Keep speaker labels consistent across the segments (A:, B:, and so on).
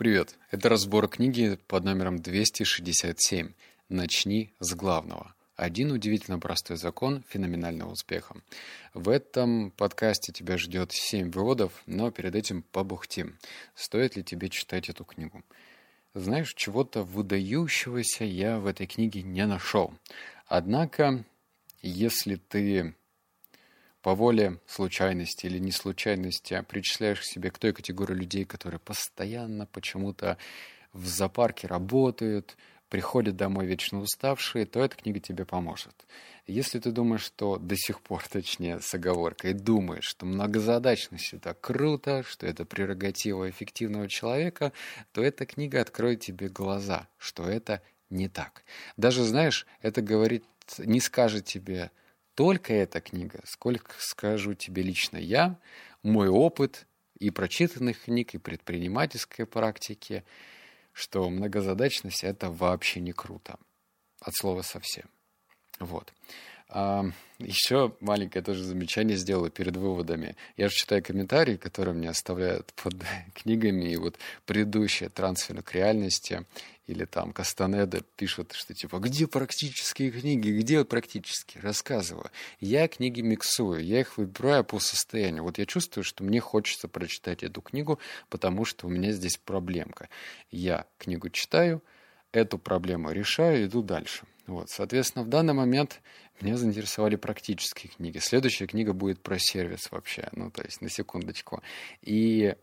A: Привет, это разбор книги под номером 267 «Начни с главного». Один удивительно простой закон феноменального успеха. В этом подкасте тебя ждет 7 выводов, но перед этим побухтим. Стоит ли тебе читать эту книгу? Знаешь, чего-то выдающегося я в этой книге не нашел. Однако, если ты по воле случайности или не случайности а причисляешь к себе к той категории людей, которые постоянно почему-то в зоопарке работают, приходят домой вечно уставшие, то эта книга тебе поможет. Если ты думаешь, что до сих пор, точнее, с оговоркой, думаешь, что многозадачность — это круто, что это прерогатива эффективного человека, то эта книга откроет тебе глаза, что это не так. Даже, знаешь, это говорит, не скажет тебе только эта книга, сколько скажу тебе лично я, мой опыт и прочитанных книг, и предпринимательской практики, что многозадачность — это вообще не круто. От слова совсем. Вот. А, еще маленькое тоже замечание сделаю перед выводами. Я же читаю комментарии, которые мне оставляют под книгами, и вот предыдущие трансферы к реальности или там Кастанеда пишут, что типа, где практические книги, где практические, рассказываю. Я книги миксую, я их выбираю по состоянию. Вот я чувствую, что мне хочется прочитать эту книгу, потому что у меня здесь проблемка. Я книгу читаю, эту проблему решаю, иду дальше. Вот, соответственно, в данный момент меня заинтересовали практические книги. Следующая книга будет про сервис вообще, ну, то есть на секундочку. И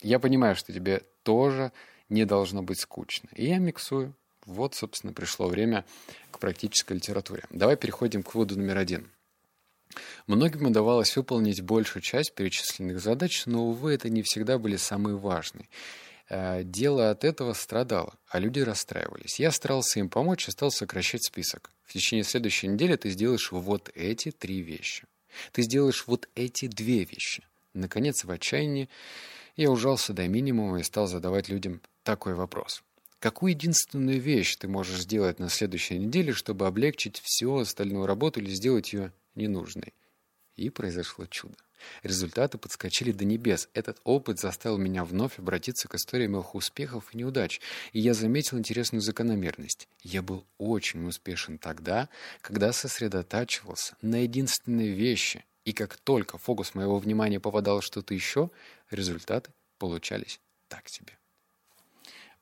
A: я понимаю, что тебе тоже не должно быть скучно. И я миксую. Вот, собственно, пришло время к практической литературе. Давай переходим к выводу номер один. Многим удавалось выполнить большую часть перечисленных задач, но, увы, это не всегда были самые важные. Э, дело от этого страдало, а люди расстраивались. Я старался им помочь и стал сокращать список. В течение следующей недели ты сделаешь вот эти три вещи. Ты сделаешь вот эти две вещи. Наконец, в отчаянии я ужался до минимума и стал задавать людям такой вопрос. Какую единственную вещь ты можешь сделать на следующей неделе, чтобы облегчить всю остальную работу или сделать ее ненужной? И произошло чудо. Результаты подскочили до небес. Этот опыт заставил меня вновь обратиться к истории моих успехов и неудач. И я заметил интересную закономерность. Я был очень успешен тогда, когда сосредотачивался на единственной вещи. И как только фокус моего внимания попадал что-то еще, результаты получались так себе.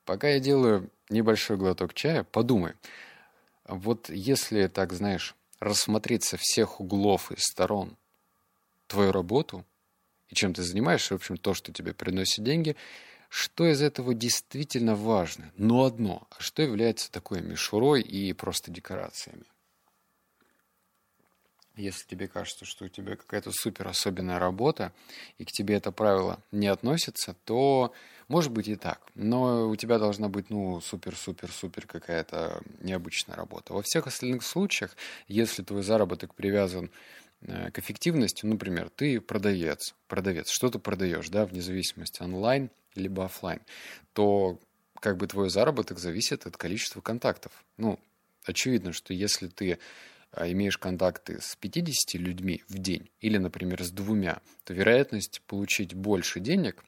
A: Пока я делаю небольшой глоток чая, подумай. Вот если, так знаешь, рассмотреть со всех углов и сторон твою работу и чем ты занимаешься, в общем, то, что тебе приносит деньги, что из этого действительно важно? Но одно. А что является такой мишурой и просто декорациями? Если тебе кажется, что у тебя какая-то супер особенная работа, и к тебе это правило не относится, то может быть и так. Но у тебя должна быть, ну, супер-супер-супер какая-то необычная работа. Во всех остальных случаях, если твой заработок привязан э, к эффективности, например, ты продавец, продавец, что ты продаешь, да, вне зависимости онлайн либо офлайн, то как бы твой заработок зависит от количества контактов. Ну, очевидно, что если ты имеешь контакты с 50 людьми в день или, например, с двумя, то вероятность получить больше денег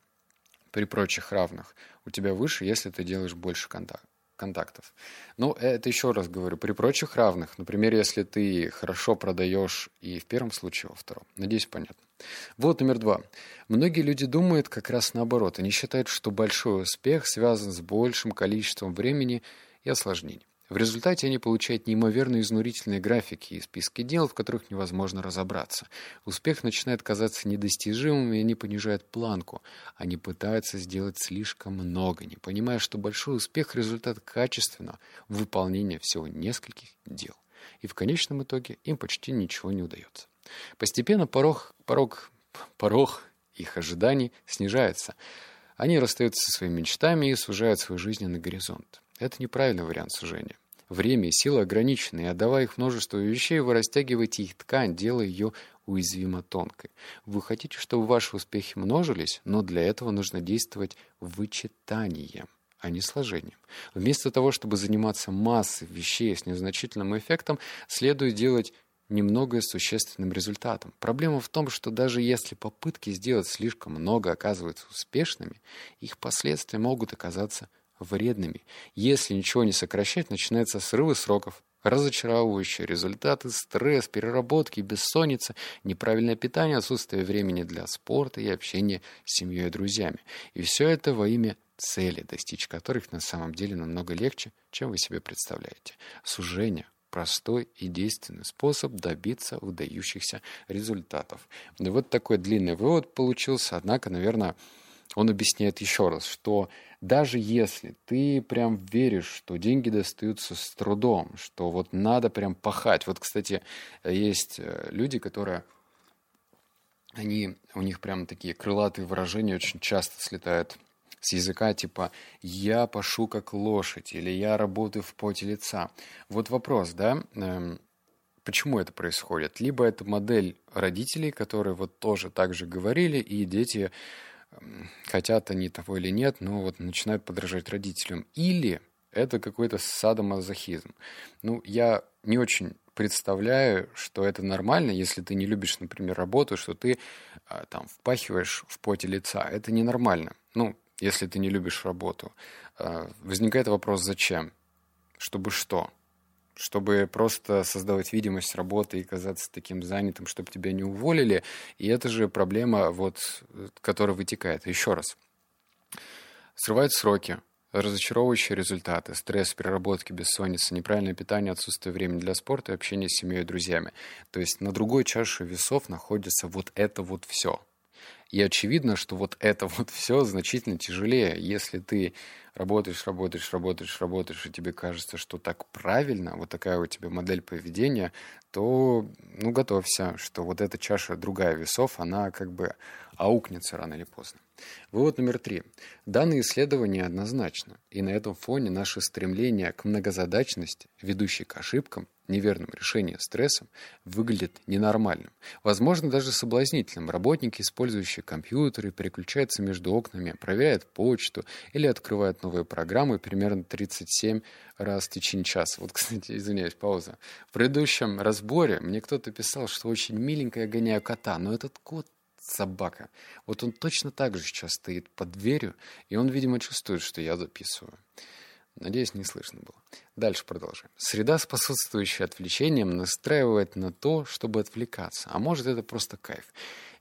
A: при прочих равных у тебя выше, если ты делаешь больше контактов контактов. Ну, это еще раз говорю, при прочих равных. Например, если ты хорошо продаешь и в первом случае, во втором. Надеюсь, понятно. Вот номер два. Многие люди думают как раз наоборот. Они считают, что большой успех связан с большим количеством времени и осложнений. В результате они получают неимоверно изнурительные графики и списки дел, в которых невозможно разобраться. Успех начинает казаться недостижимым, и они понижают планку. Они пытаются сделать слишком много, не понимая, что большой успех – результат качественного выполнения всего нескольких дел. И в конечном итоге им почти ничего не удается. Постепенно порог, порог, порог их ожиданий снижается. Они расстаются со своими мечтами и сужают свой жизненный горизонт. Это неправильный вариант сужения. Время и сила ограничены, и отдавая их множество вещей, вы растягиваете их ткань, делая ее уязвимо тонкой. Вы хотите, чтобы ваши успехи множились, но для этого нужно действовать вычитанием, а не сложением. Вместо того, чтобы заниматься массой вещей с незначительным эффектом, следует делать немного существенным результатом. Проблема в том, что даже если попытки сделать слишком много оказываются успешными, их последствия могут оказаться вредными. Если ничего не сокращать, начинаются срывы сроков, разочаровывающие результаты, стресс, переработки, бессонница, неправильное питание, отсутствие времени для спорта и общения с семьей и друзьями. И все это во имя цели, достичь которых на самом деле намного легче, чем вы себе представляете. Сужение – простой и действенный способ добиться выдающихся результатов. Вот такой длинный вывод получился, однако, наверное, он объясняет еще раз, что даже если ты прям веришь, что деньги достаются с трудом, что вот надо прям пахать. Вот, кстати, есть э, люди, которые, они, у них прям такие крылатые выражения очень часто слетают с языка, типа «я пашу как лошадь» или «я работаю в поте лица». Вот вопрос, да, эм, почему это происходит? Либо это модель родителей, которые вот тоже так же говорили, и дети хотят они того или нет, но вот начинают подражать родителям. Или это какой-то садомазохизм. Ну, я не очень представляю, что это нормально, если ты не любишь, например, работу, что ты а, там впахиваешь в поте лица. Это ненормально. Ну, если ты не любишь работу. А, возникает вопрос, зачем? Чтобы что? Чтобы просто создавать видимость работы и казаться таким занятым, чтобы тебя не уволили. И это же проблема, вот, которая вытекает. Еще раз. Срывают сроки, разочаровывающие результаты, стресс, переработки, бессонница, неправильное питание, отсутствие времени для спорта и общения с семьей и друзьями. То есть на другой чаше весов находится вот это вот все. И очевидно, что вот это вот все значительно тяжелее, если ты работаешь, работаешь, работаешь, работаешь, и тебе кажется, что так правильно, вот такая у тебя модель поведения, то, ну, готовься, что вот эта чаша другая весов, она как бы аукнется рано или поздно. Вывод номер три. Данные исследования однозначно, и на этом фоне наше стремление к многозадачности, ведущей к ошибкам, неверным решениям стрессом, выглядит ненормальным. Возможно, даже соблазнительным. Работники, использующие компьютеры, переключаются между окнами, проверяют почту или открывают новые программы примерно 37 раз в течение часа. Вот, кстати, извиняюсь, пауза. В предыдущем разборе мне кто-то писал, что очень миленько я гоняю кота, но этот кот собака. Вот он точно так же сейчас стоит под дверью, и он, видимо, чувствует, что я записываю. Надеюсь, не слышно было. Дальше продолжаем. Среда, способствующая отвлечениям, настраивает на то, чтобы отвлекаться. А может, это просто кайф.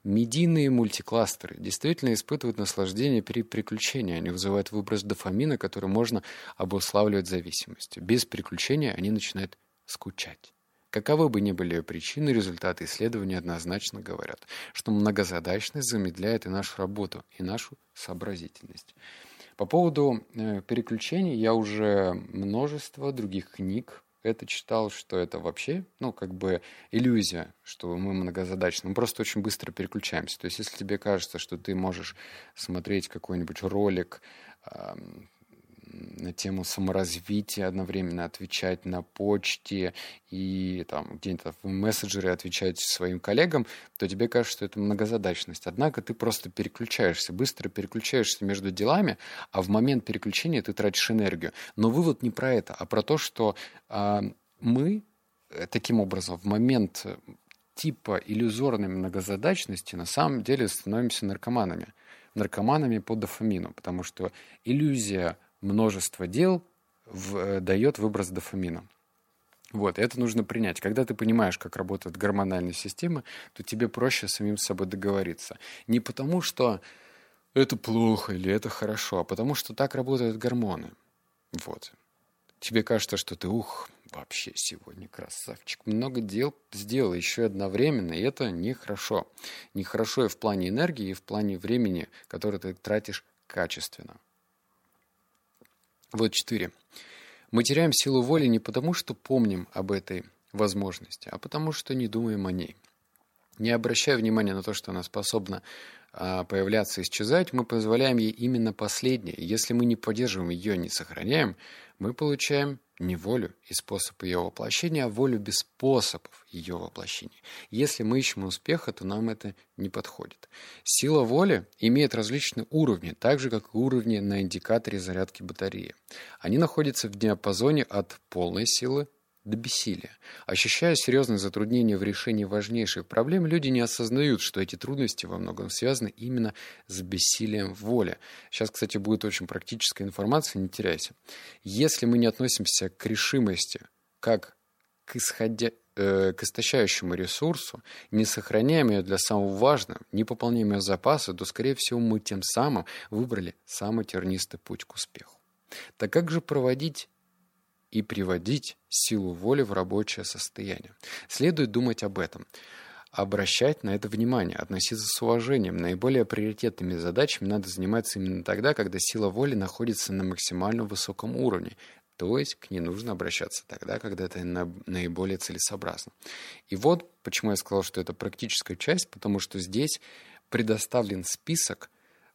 A: Медийные мультикластеры действительно испытывают наслаждение при переключении. Они вызывают выброс дофамина, который можно обуславливать зависимостью. Без переключения они начинают скучать. Каковы бы ни были причины, результаты исследования однозначно говорят, что многозадачность замедляет и нашу работу, и нашу сообразительность. По поводу э, переключений я уже множество других книг это читал, что это вообще, ну, как бы иллюзия, что мы многозадачны. Мы просто очень быстро переключаемся. То есть, если тебе кажется, что ты можешь смотреть какой-нибудь ролик, на тему саморазвития, одновременно отвечать на почте и там где-то в мессенджере отвечать своим коллегам, то тебе кажется, что это многозадачность. Однако ты просто переключаешься, быстро переключаешься между делами, а в момент переключения ты тратишь энергию. Но вывод не про это, а про то, что а, мы э, таким образом в момент типа иллюзорной многозадачности на самом деле становимся наркоманами. Наркоманами по дофамину, потому что иллюзия множество дел в, э, дает выброс дофамина. Вот, это нужно принять. Когда ты понимаешь, как работает гормональная система, то тебе проще самим с собой договориться. Не потому, что это плохо или это хорошо, а потому, что так работают гормоны. Вот. Тебе кажется, что ты, ух, вообще сегодня красавчик. Много дел сделал еще одновременно, и это нехорошо. Нехорошо и в плане энергии, и в плане времени, которое ты тратишь качественно. Вот четыре. Мы теряем силу воли не потому, что помним об этой возможности, а потому что не думаем о ней. Не обращая внимания на то, что она способна а, появляться и исчезать, мы позволяем ей именно последнее. Если мы не поддерживаем ее, не сохраняем, мы получаем не волю и способ ее воплощения, а волю без способов ее воплощения. Если мы ищем успеха, то нам это не подходит. Сила воли имеет различные уровни, так же, как и уровни на индикаторе зарядки батареи. Они находятся в диапазоне от полной силы до бессилия. Ощущая серьезные затруднения в решении важнейших проблем, люди не осознают, что эти трудности во многом связаны именно с бессилием воли. Сейчас, кстати, будет очень практическая информация, не теряйся. Если мы не относимся к решимости как к, исходя, э, к истощающему ресурсу, не сохраняем ее для самого важного, не пополняем ее запасы, то, скорее всего, мы тем самым выбрали самый тернистый путь к успеху. Так как же проводить и приводить силу воли в рабочее состояние? Следует думать об этом обращать на это внимание, относиться с уважением. Наиболее приоритетными задачами надо заниматься именно тогда, когда сила воли находится на максимально высоком уровне. То есть к ней нужно обращаться тогда, когда это наиболее целесообразно. И вот почему я сказал, что это практическая часть, потому что здесь предоставлен список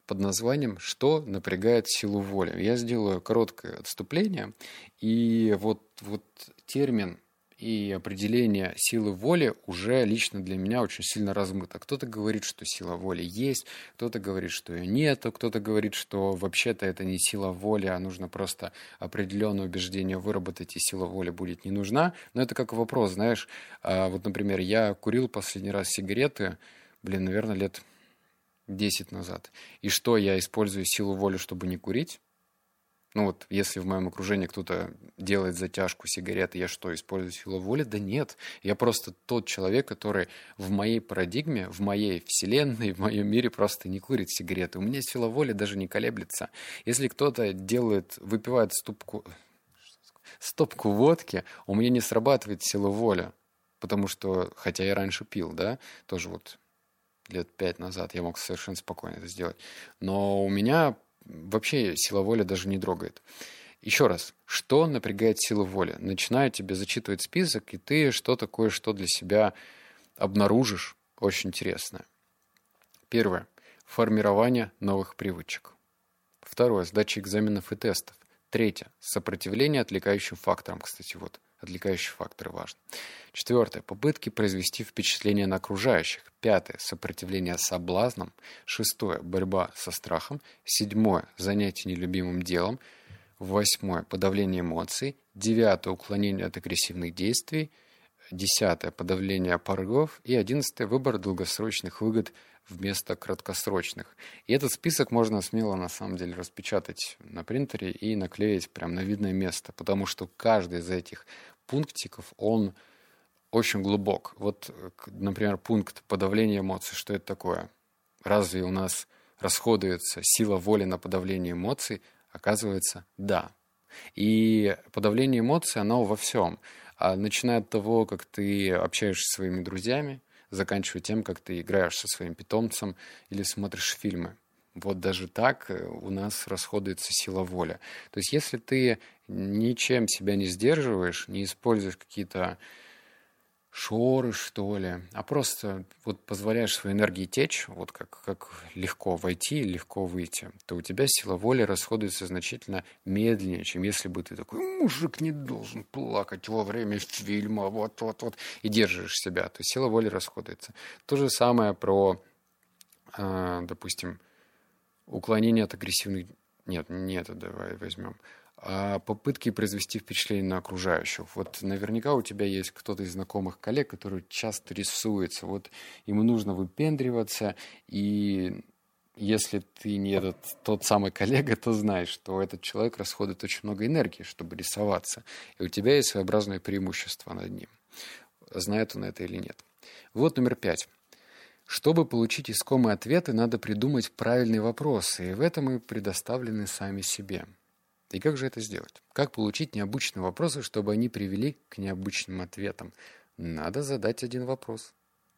A: под названием «Что напрягает силу воли?». Я сделаю короткое отступление, и вот, вот термин и определение силы воли уже лично для меня очень сильно размыто. Кто-то говорит, что сила воли есть, кто-то говорит, что ее нет, кто-то говорит, что вообще-то это не сила воли, а нужно просто определенное убеждение выработать, и сила воли будет не нужна. Но это как вопрос, знаешь. А вот, например, я курил последний раз сигареты, блин, наверное, лет 10 назад. И что, я использую силу воли, чтобы не курить? Ну вот, если в моем окружении кто-то делает затяжку сигареты, я что, использую силу воли? Да нет. Я просто тот человек, который в моей парадигме, в моей вселенной, в моем мире просто не курит сигареты. У меня сила воли даже не колеблется. Если кто-то делает, выпивает ступку, стопку водки, у меня не срабатывает сила воли. Потому что, хотя я раньше пил, да, тоже вот лет пять назад я мог совершенно спокойно это сделать. Но у меня вообще сила воли даже не трогает. Еще раз, что напрягает силу воли? Начинаю тебе зачитывать список, и ты что-то кое-что для себя обнаружишь очень интересное. Первое. Формирование новых привычек. Второе. Сдача экзаменов и тестов. Третье. Сопротивление отвлекающим факторам. Кстати, вот Отвлекающие факторы важны. Четвертое. Попытки произвести впечатление на окружающих. Пятое. Сопротивление соблазнам. Шестое. Борьба со страхом. Седьмое. Занятие нелюбимым делом. Восьмое. Подавление эмоций. Девятое. Уклонение от агрессивных действий. Десятое. Подавление порывов. И одиннадцатое. Выбор долгосрочных выгод вместо краткосрочных. И этот список можно смело на самом деле распечатать на принтере и наклеить прямо на видное место, потому что каждый из этих пунктиков, он очень глубок. Вот, например, пункт подавления эмоций, что это такое? Разве у нас расходуется сила воли на подавление эмоций? Оказывается, да. И подавление эмоций, оно во всем. А начиная от того, как ты общаешься со своими друзьями, заканчивая тем, как ты играешь со своим питомцем или смотришь фильмы. Вот даже так э, у нас расходуется сила воли. То есть если ты ничем себя не сдерживаешь, не используешь какие-то шоры, что ли, а просто вот позволяешь своей энергии течь, вот как, как легко войти и легко выйти, то у тебя сила воли расходуется значительно медленнее, чем если бы ты такой, мужик не должен плакать во время фильма, вот-вот-вот, и держишь себя, то сила воли расходуется. То же самое про, э, допустим, уклонение от агрессивных... Нет, не это давай возьмем а попытки произвести впечатление на окружающих. Вот наверняка у тебя есть кто-то из знакомых коллег, который часто рисуется. Вот ему нужно выпендриваться, и если ты не этот тот самый коллега, то знаешь, что этот человек расходует очень много энергии, чтобы рисоваться. И у тебя есть своеобразное преимущество над ним. Знает он это или нет. Вот номер пять. Чтобы получить искомые ответы, надо придумать правильные вопросы, и в этом мы предоставлены сами себе. И как же это сделать? Как получить необычные вопросы, чтобы они привели к необычным ответам? Надо задать один вопрос,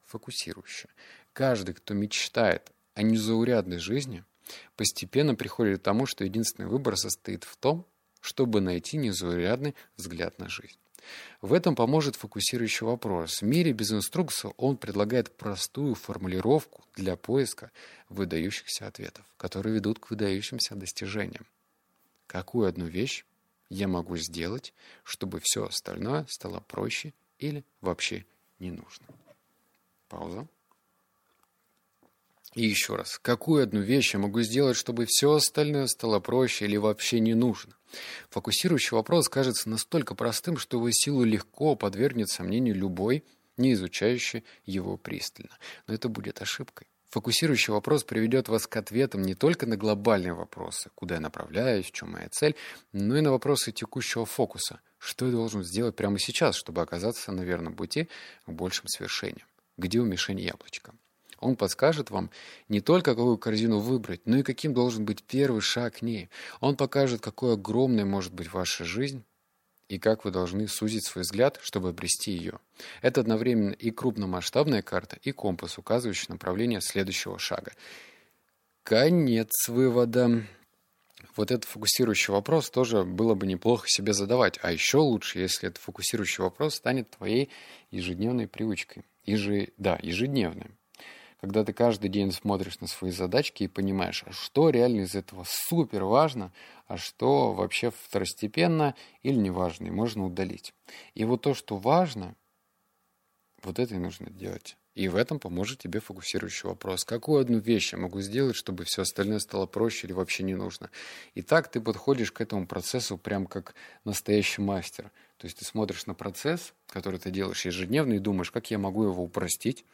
A: фокусирующий. Каждый, кто мечтает о незаурядной жизни, постепенно приходит к тому, что единственный выбор состоит в том, чтобы найти незаурядный взгляд на жизнь. В этом поможет фокусирующий вопрос. В мире без инструкции он предлагает простую формулировку для поиска выдающихся ответов, которые ведут к выдающимся достижениям какую одну вещь я могу сделать, чтобы все остальное стало проще или вообще не нужно. Пауза. И еще раз, какую одну вещь я могу сделать, чтобы все остальное стало проще или вообще не нужно? Фокусирующий вопрос кажется настолько простым, что его силу легко подвергнет сомнению любой, не изучающий его пристально. Но это будет ошибкой. Фокусирующий вопрос приведет вас к ответам не только на глобальные вопросы, куда я направляюсь, в чем моя цель, но и на вопросы текущего фокуса. Что я должен сделать прямо сейчас, чтобы оказаться на верном пути к большим свершениям? Где у мишени яблочко? Он подскажет вам не только, какую корзину выбрать, но и каким должен быть первый шаг к ней. Он покажет, какой огромной может быть ваша жизнь, и как вы должны сузить свой взгляд, чтобы обрести ее. Это одновременно и крупномасштабная карта, и компас, указывающий направление следующего шага. Конец вывода. Вот этот фокусирующий вопрос тоже было бы неплохо себе задавать. А еще лучше, если этот фокусирующий вопрос станет твоей ежедневной привычкой. Ежи... Да, ежедневной когда ты каждый день смотришь на свои задачки и понимаешь, а что реально из этого супер важно, а что вообще второстепенно или неважно, и можно удалить. И вот то, что важно, вот это и нужно делать. И в этом поможет тебе фокусирующий вопрос. Какую одну вещь я могу сделать, чтобы все остальное стало проще или вообще не нужно? И так ты подходишь к этому процессу прям как настоящий мастер. То есть ты смотришь на процесс, который ты делаешь ежедневно, и думаешь, как я могу его упростить,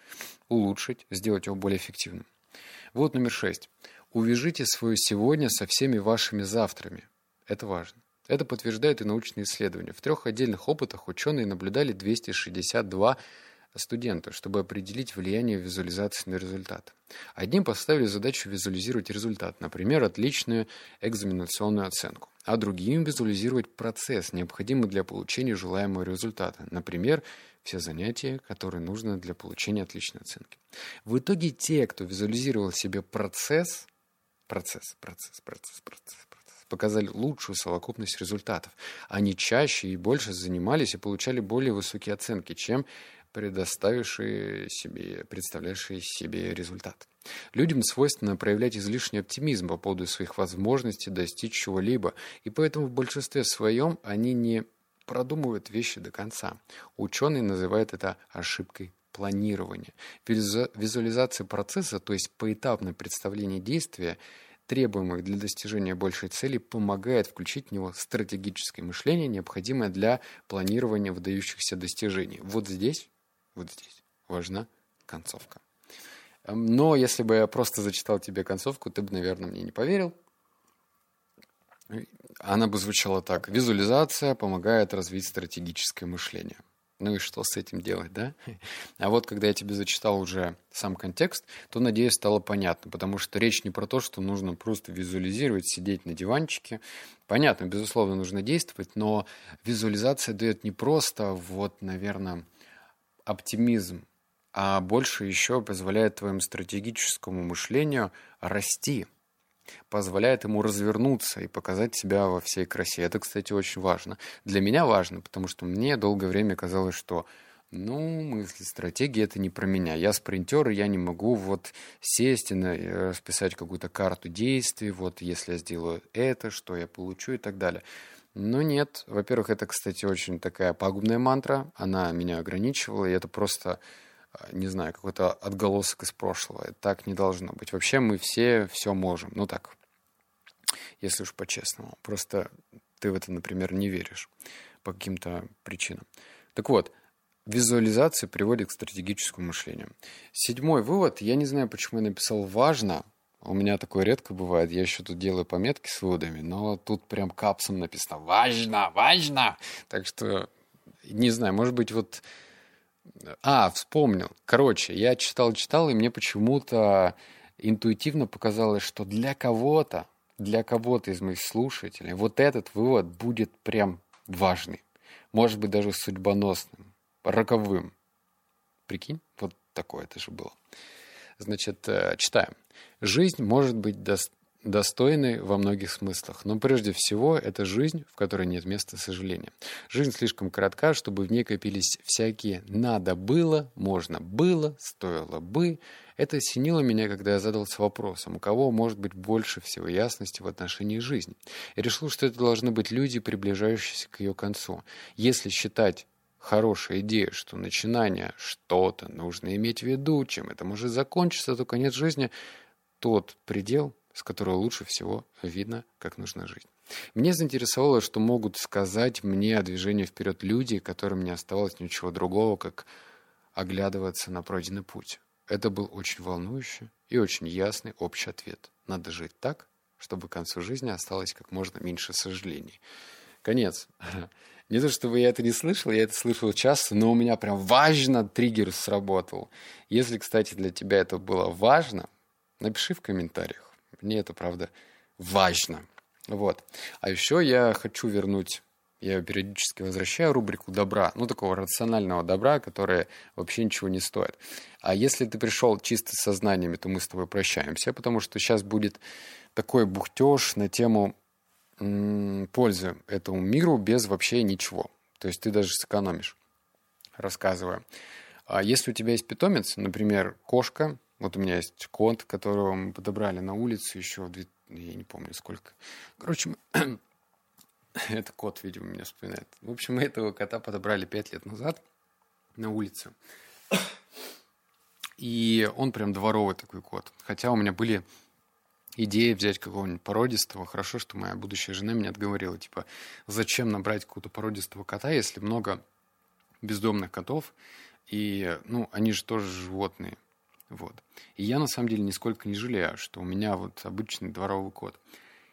A: улучшить, сделать его более эффективным. Вот номер шесть. Увяжите свое сегодня со всеми вашими завтрами. Это важно. Это подтверждают и научные исследования. В трех отдельных опытах ученые наблюдали 262 студента, чтобы определить влияние визуализации на результат. Одним поставили задачу визуализировать результат, например, отличную экзаменационную оценку, а другим визуализировать процесс, необходимый для получения желаемого результата, например, все занятия, которые нужны для получения отличной оценки. В итоге те, кто визуализировал себе процесс, процесс, процесс, процесс, процесс, процесс, показали лучшую совокупность результатов. Они чаще и больше занимались и получали более высокие оценки, чем предоставившие себе, представляющие себе результат. Людям свойственно проявлять излишний оптимизм по поводу своих возможностей достичь чего-либо, и поэтому в большинстве своем они не продумывают вещи до конца. Ученые называют это ошибкой планирования. Визуализация процесса, то есть поэтапное представление действия, требуемых для достижения большей цели, помогает включить в него стратегическое мышление, необходимое для планирования выдающихся достижений. Вот здесь вот здесь важна концовка. Эм, но если бы я просто зачитал тебе концовку, ты бы, наверное, мне не поверил. Она бы звучала так. Визуализация помогает развить стратегическое мышление. Ну и что с этим делать, да? А вот когда я тебе зачитал уже сам контекст, то, надеюсь, стало понятно, потому что речь не про то, что нужно просто визуализировать, сидеть на диванчике. Понятно, безусловно, нужно действовать, но визуализация дает не просто, вот, наверное, оптимизм, а больше еще позволяет твоему стратегическому мышлению расти, позволяет ему развернуться и показать себя во всей красе. Это, кстати, очень важно. Для меня важно, потому что мне долгое время казалось, что ну, мысли, стратегии это не про меня. Я спринтер, и я не могу вот сесть и расписать какую-то карту действий, вот если я сделаю это, что я получу и так далее. Ну нет. Во-первых, это, кстати, очень такая пагубная мантра. Она меня ограничивала, и это просто, а, не знаю, какой-то отголосок из прошлого. Так не должно быть. Вообще мы все все можем. Ну так, если уж по-честному. Просто ты в это, например, не веришь по каким-то причинам. Так вот, визуализация приводит к стратегическому мышлению. Седьмой вывод. Я не знаю, почему я написал «важно», у меня такое редко бывает. Я еще тут делаю пометки с выводами, но тут прям капсом написано «Важно! Важно!» Так что, не знаю, может быть, вот... А, вспомнил. Короче, я читал-читал, и мне почему-то интуитивно показалось, что для кого-то, для кого-то из моих слушателей вот этот вывод будет прям важный. Может быть, даже судьбоносным, роковым. Прикинь, вот такое это же было. Значит, э, читаем. Жизнь может быть достойной во многих смыслах, но прежде всего это жизнь, в которой нет места сожаления. Жизнь слишком коротка, чтобы в ней копились всякие «надо было», «можно было», «стоило бы». Это осенило меня, когда я задался вопросом, у кого может быть больше всего ясности в отношении жизни. И решил, что это должны быть люди, приближающиеся к ее концу. Если считать хорошая идея, что начинание что-то нужно иметь в виду, чем это может закончиться, то конец жизни — тот предел, с которой лучше всего видно, как нужно жить. Мне заинтересовало, что могут сказать мне о движении вперед люди, которым не оставалось ничего другого, как оглядываться на пройденный путь. Это был очень волнующий и очень ясный общий ответ. Надо жить так, чтобы к концу жизни осталось как можно меньше сожалений. Конец. Не то, чтобы я это не слышал, я это слышал часто, но у меня прям важно триггер сработал. Если, кстати, для тебя это было важно, напиши в комментариях. Мне это, правда, важно. Вот. А еще я хочу вернуть, я периодически возвращаю рубрику добра, ну, такого рационального добра, которое вообще ничего не стоит. А если ты пришел чисто с сознаниями, то мы с тобой прощаемся, потому что сейчас будет такой бухтеж на тему пользы этому миру без вообще ничего. То есть ты даже сэкономишь, рассказывая. А если у тебя есть питомец, например, кошка, вот у меня есть кот, которого мы подобрали на улице еще, в, я не помню сколько. Короче, мы... это кот, видимо, меня вспоминает. В общем, мы этого кота подобрали пять лет назад на улице. И он прям дворовый такой кот. Хотя у меня были идея взять какого-нибудь породистого. Хорошо, что моя будущая жена меня отговорила, типа, зачем набрать какого-то породистого кота, если много бездомных котов, и, ну, они же тоже животные. Вот. И я, на самом деле, нисколько не жалею, что у меня вот обычный дворовый кот.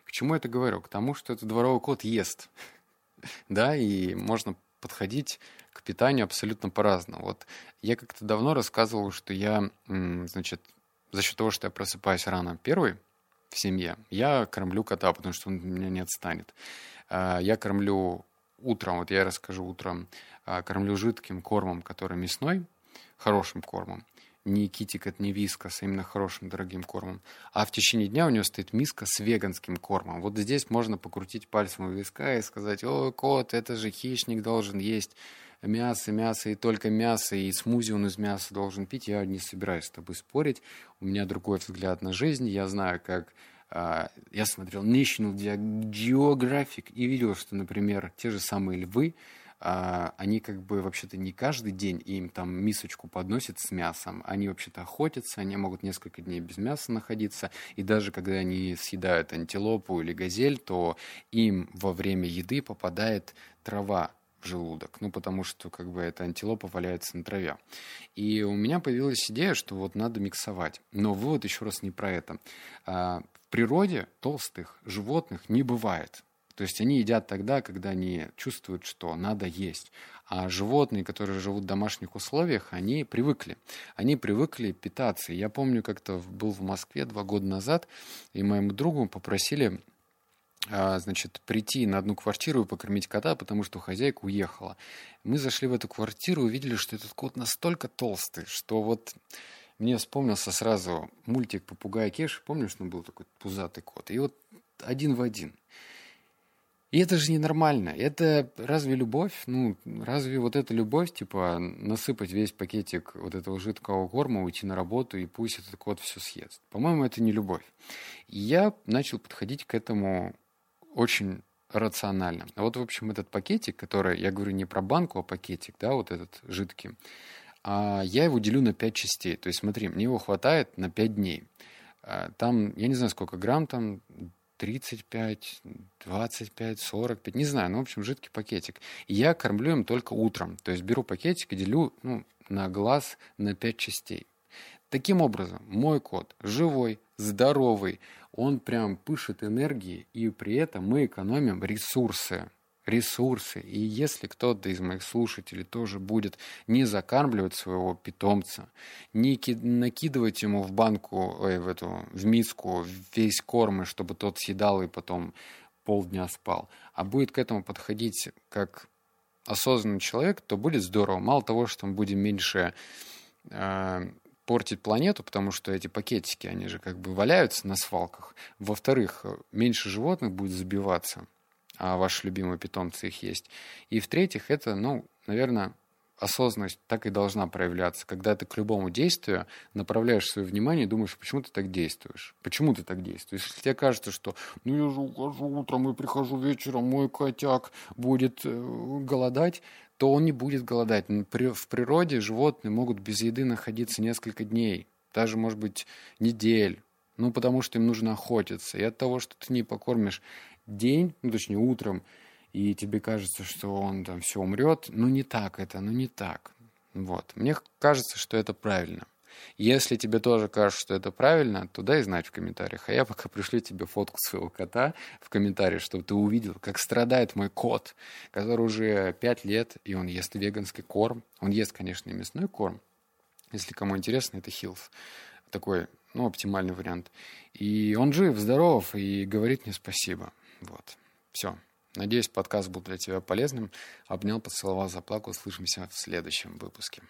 A: К чему я это говорю? К тому, что этот дворовый кот ест. да, и можно подходить к питанию абсолютно по-разному. Вот я как-то давно рассказывал, что я, значит, за счет того, что я просыпаюсь рано первый, в семье. Я кормлю кота, потому что он меня не отстанет. А, я кормлю утром, вот я расскажу утром, а, кормлю жидким кормом, который мясной, хорошим кормом. Не китикет, не вискас, а именно хорошим, дорогим кормом. А в течение дня у него стоит миска с веганским кормом. Вот здесь можно покрутить пальцем у виска и сказать, о, кот, это же хищник должен есть мясо, мясо и только мясо, и смузи он из мяса должен пить, я не собираюсь с тобой спорить. У меня другой взгляд на жизнь. Я знаю, как... Uh, я смотрел National Geographic и видел, что, например, те же самые львы, uh, они как бы вообще-то не каждый день им там мисочку подносят с мясом. Они вообще-то охотятся, они могут несколько дней без мяса находиться. И даже когда они съедают антилопу или газель, то им во время еды попадает трава в желудок, ну, потому что, как бы, эта антилопа валяется на траве. И у меня появилась идея, что вот надо миксовать. Но вывод еще раз не про это. А, в природе толстых животных не бывает. То есть они едят тогда, когда они чувствуют, что надо есть. А животные, которые живут в домашних условиях, они привыкли. Они привыкли питаться. Я помню, как-то был в Москве два года назад, и моему другу попросили значит, прийти на одну квартиру и покормить кота, потому что хозяйка уехала. Мы зашли в эту квартиру и увидели, что этот кот настолько толстый, что вот мне вспомнился сразу мультик «Попугай Кеш». Помнишь, он был такой пузатый кот? И вот один в один. И это же ненормально. Это разве любовь? Ну, разве вот эта любовь, типа, насыпать весь пакетик вот этого жидкого корма, уйти на работу, и пусть этот кот все съест? По-моему, это не любовь. И я начал подходить к этому очень рационально. А вот, в общем, этот пакетик, который, я говорю не про банку, а пакетик, да, вот этот жидкий, а я его делю на 5 частей. То есть, смотри, мне его хватает на 5 дней. А, там, я не знаю, сколько грамм там, 35, 25, 45, не знаю, ну, в общем, жидкий пакетик. Я кормлю им только утром. То есть беру пакетик и делю ну, на глаз на 5 частей. Таким образом, мой кот живой, здоровый, он прям пышет энергией, и при этом мы экономим ресурсы. Ресурсы. И если кто-то из моих слушателей тоже будет не закармливать своего питомца, не накидывать ему в банку, ой, в эту, в миску весь корм, чтобы тот съедал и потом полдня спал, а будет к этому подходить как осознанный человек, то будет здорово. Мало того, что мы будем меньше э, портить планету, потому что эти пакетики, они же как бы валяются на свалках. Во-вторых, меньше животных будет забиваться, а ваши любимые питомцы их есть. И в-третьих, это, ну, наверное, осознанность так и должна проявляться, когда ты к любому действию направляешь свое внимание и думаешь, почему ты так действуешь? Почему ты так действуешь? Если тебе кажется, что ну я же ухожу утром и прихожу вечером, мой котяк будет э, голодать, то он не будет голодать. В природе животные могут без еды находиться несколько дней, даже, может быть, недель, Ну, потому что им нужно охотиться. И от того, что ты не покормишь день, ну, точнее, утром, и тебе кажется, что он там все умрет, ну, не так это, ну, не так. Вот. Мне кажется, что это правильно. Если тебе тоже кажется, что это правильно, то дай знать в комментариях. А я пока пришлю тебе фотку своего кота в комментариях, чтобы ты увидел, как страдает мой кот, который уже 5 лет, и он ест веганский корм. Он ест, конечно, и мясной корм. Если кому интересно, это Хилс. Такой, ну, оптимальный вариант. И он жив, здоров и говорит мне спасибо. Вот. Все. Надеюсь, подкаст был для тебя полезным. Обнял, поцеловал, заплакал. Услышимся в следующем выпуске.